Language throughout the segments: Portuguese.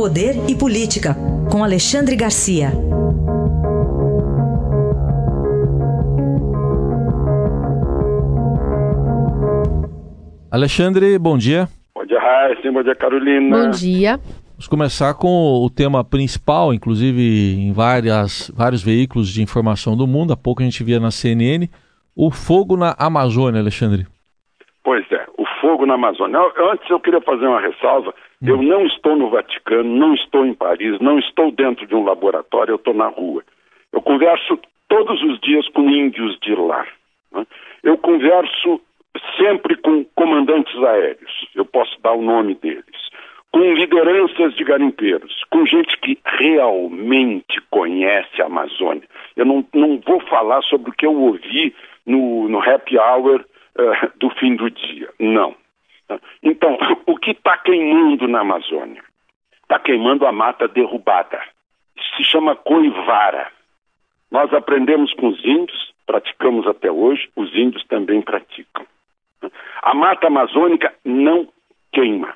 Poder e Política, com Alexandre Garcia. Alexandre, bom dia. Bom dia, Raíssa. Bom dia, Carolina. Bom dia. Vamos começar com o tema principal, inclusive em várias, vários veículos de informação do mundo. Há pouco a gente via na CNN o fogo na Amazônia, Alexandre. Pois é, o fogo na Amazônia. Antes eu queria fazer uma ressalva. Eu não estou no Vaticano, não estou em Paris, não estou dentro de um laboratório, eu estou na rua. Eu converso todos os dias com índios de lá. Né? Eu converso sempre com comandantes aéreos, eu posso dar o nome deles, com lideranças de garimpeiros, com gente que realmente conhece a Amazônia. Eu não, não vou falar sobre o que eu ouvi no, no happy hour uh, do fim do dia, não. Então, o que está queimando na Amazônia? Está queimando a mata derrubada. Se chama coivara. Nós aprendemos com os índios, praticamos até hoje, os índios também praticam. A mata amazônica não queima.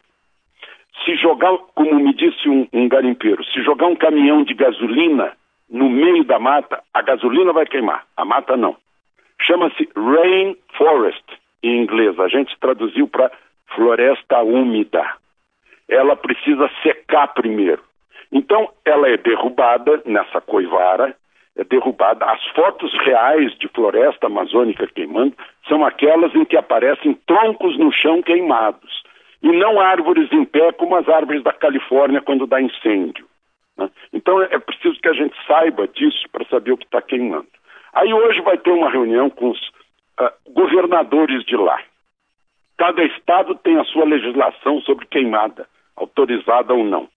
Se jogar, como me disse um, um garimpeiro, se jogar um caminhão de gasolina no meio da mata, a gasolina vai queimar, a mata não. Chama-se rainforest em inglês. A gente traduziu para floresta úmida. Ela precisa secar primeiro. Então, ela é derrubada nessa coivara, é derrubada. As fotos reais de floresta amazônica queimando são aquelas em que aparecem troncos no chão queimados e não árvores em pé como as árvores da Califórnia quando dá incêndio. Né? Então é preciso que a gente saiba disso para saber o que está queimando. Aí hoje vai ter uma reunião com os uh, governadores de lá. Cada estado tem a sua legislação sobre queimada, autorizada ou não.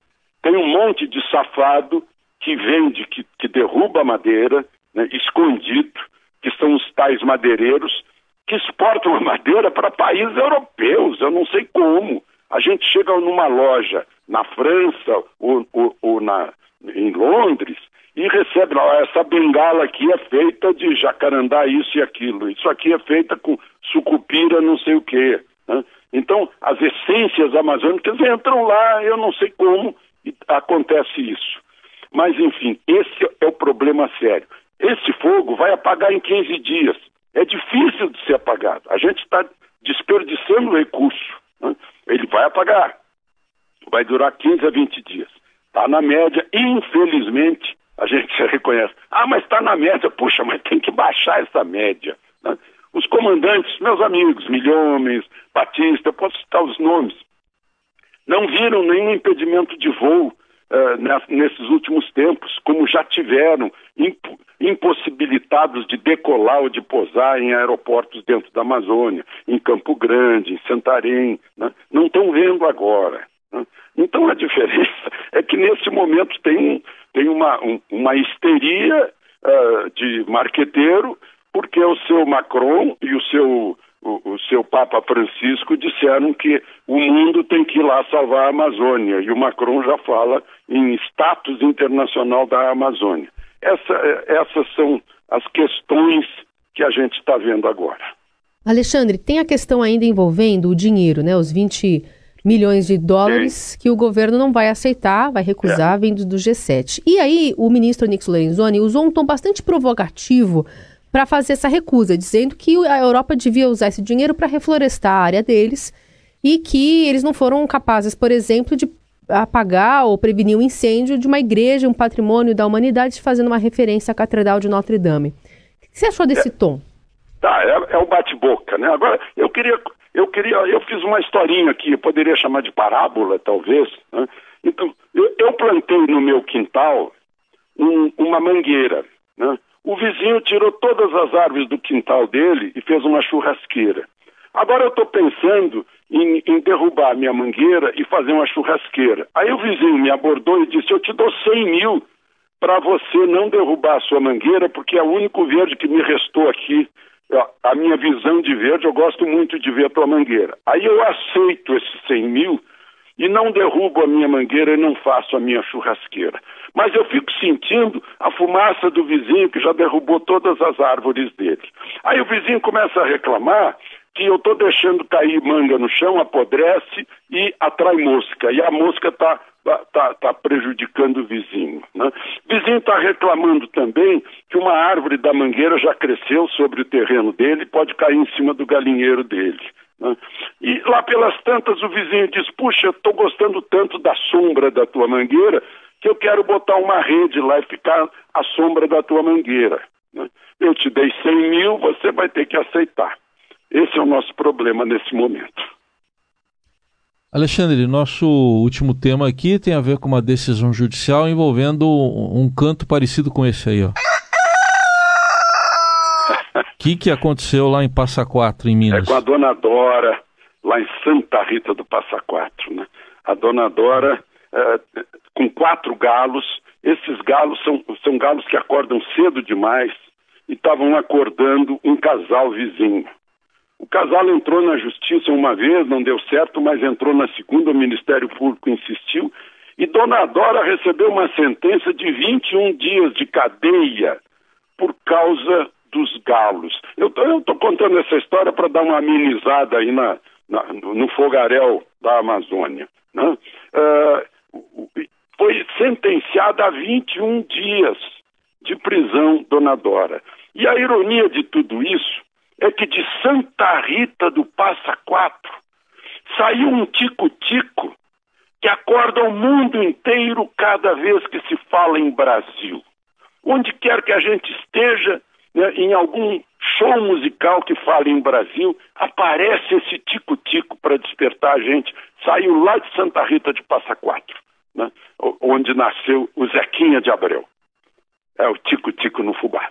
Tem um monte de safado que vende, que, que derruba madeira, né, escondido, que são os tais madeireiros, que exportam a madeira para países europeus, eu não sei como. A gente chega numa loja na França ou, ou, ou na, em Londres e recebe lá, essa bengala aqui é feita de jacarandá, isso e aquilo, isso aqui é feita com sucupira, não sei o quê. Né? Então, as essências amazônicas entram lá, eu não sei como acontece isso. Mas, enfim, esse é o problema sério. Esse fogo vai apagar em 15 dias. É difícil de ser apagado. A gente está desperdiçando recurso. Né? Ele vai apagar. Vai durar 15 a 20 dias. Está na média, infelizmente, a gente reconhece. Ah, mas está na média. Puxa, mas tem que baixar essa média. Né? Os comandantes, meus amigos, Milhões, Batista, posso citar os nomes, não viram nenhum impedimento de voo uh, nesses últimos tempos, como já tiveram, imp impossibilitados de decolar ou de posar em aeroportos dentro da Amazônia, em Campo Grande, em Santarém, né? não estão vendo agora. Né? Então a diferença é que nesse momento tem, tem uma, um, uma histeria uh, de marqueteiro, porque o seu Macron e o seu o, o, seu Papa Francisco disseram que o mundo tem que ir lá salvar a Amazônia e o Macron já fala em status internacional da Amazônia. Essa, essas são as questões que a gente está vendo agora. Alexandre, tem a questão ainda envolvendo o dinheiro, né? Os 20 milhões de dólares que o governo não vai aceitar, vai recusar, é. vindo do G7. E aí, o ministro Nix Lorenzoni usou um tom bastante provocativo para fazer essa recusa, dizendo que a Europa devia usar esse dinheiro para reflorestar a área deles e que eles não foram capazes, por exemplo, de apagar ou prevenir o um incêndio de uma igreja, um patrimônio da humanidade, fazendo uma referência à Catedral de Notre Dame. O que você achou desse tom? Tá, é, é o bate-boca, né? Agora, eu queria, eu queria, eu fiz uma historinha aqui, eu poderia chamar de parábola, talvez. Né? Então, eu, eu, plantei no meu quintal um, uma mangueira, né? O vizinho tirou todas as árvores do quintal dele e fez uma churrasqueira. Agora eu estou pensando em, em, derrubar minha mangueira e fazer uma churrasqueira. Aí o vizinho me abordou e disse: Eu te dou 100 mil para você não derrubar a sua mangueira, porque é o único verde que me restou aqui. A minha visão de verde, eu gosto muito de ver a tua mangueira. Aí eu aceito esses 100 mil e não derrubo a minha mangueira e não faço a minha churrasqueira. Mas eu fico sentindo a fumaça do vizinho que já derrubou todas as árvores dele. Aí o vizinho começa a reclamar que eu estou deixando cair manga no chão, apodrece e atrai mosca. E a mosca está tá, tá prejudicando o vizinho. Né? O vizinho está reclamando também que uma árvore da mangueira já cresceu sobre o terreno dele e pode cair em cima do galinheiro dele. Né? E lá pelas tantas o vizinho diz: Puxa, estou gostando tanto da sombra da tua mangueira que eu quero botar uma rede lá e ficar à sombra da tua mangueira. Né? Eu te dei 100 mil, você vai ter que aceitar. Esse é o nosso problema nesse momento. Alexandre, nosso último tema aqui tem a ver com uma decisão judicial envolvendo um canto parecido com esse aí, ó. O que, que aconteceu lá em Passa Quatro, em Minas? É com a dona Dora, lá em Santa Rita do Passa Quatro, né? A dona Dora, é, com quatro galos, esses galos são, são galos que acordam cedo demais e estavam acordando um casal vizinho. O casal entrou na justiça uma vez, não deu certo, mas entrou na segunda, o Ministério Público insistiu, e Dona Dora recebeu uma sentença de 21 dias de cadeia por causa dos galos. Eu estou contando essa história para dar uma amenizada aí na, na, no fogaréu da Amazônia. Né? Sentenciada a 21 dias de prisão, Dona Dora. E a ironia de tudo isso é que de Santa Rita do Passa Quatro saiu um tico-tico que acorda o mundo inteiro cada vez que se fala em Brasil. Onde quer que a gente esteja, né, em algum show musical que fale em Brasil, aparece esse tico-tico para despertar a gente. Saiu lá de Santa Rita de Passa Quatro, né, onde nasceu o Zequinha de Abreu. É o tico-tico no fubá.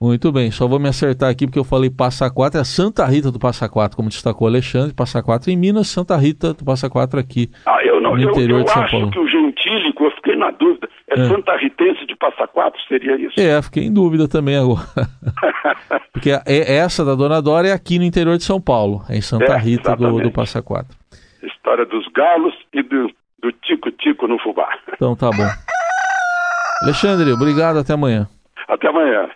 Muito bem, só vou me acertar aqui porque eu falei Passa Quatro, é Santa Rita do Passa Quatro, como destacou Alexandre, Passa Quatro em Minas, Santa Rita do Passa Quatro aqui ah, eu não, no interior eu, de São acho Paulo. que o gentílico, eu fiquei na dúvida, é, é. Santa Ritense de Passa Quatro, seria isso? É, fiquei em dúvida também agora. porque é, essa da Dona Dora é aqui no interior de São Paulo, é em Santa é, Rita do, do Passa Quatro. História dos galos e do tico-tico no fubá. Então tá bom. Alexandre, obrigado, até amanhã. Até amanhã.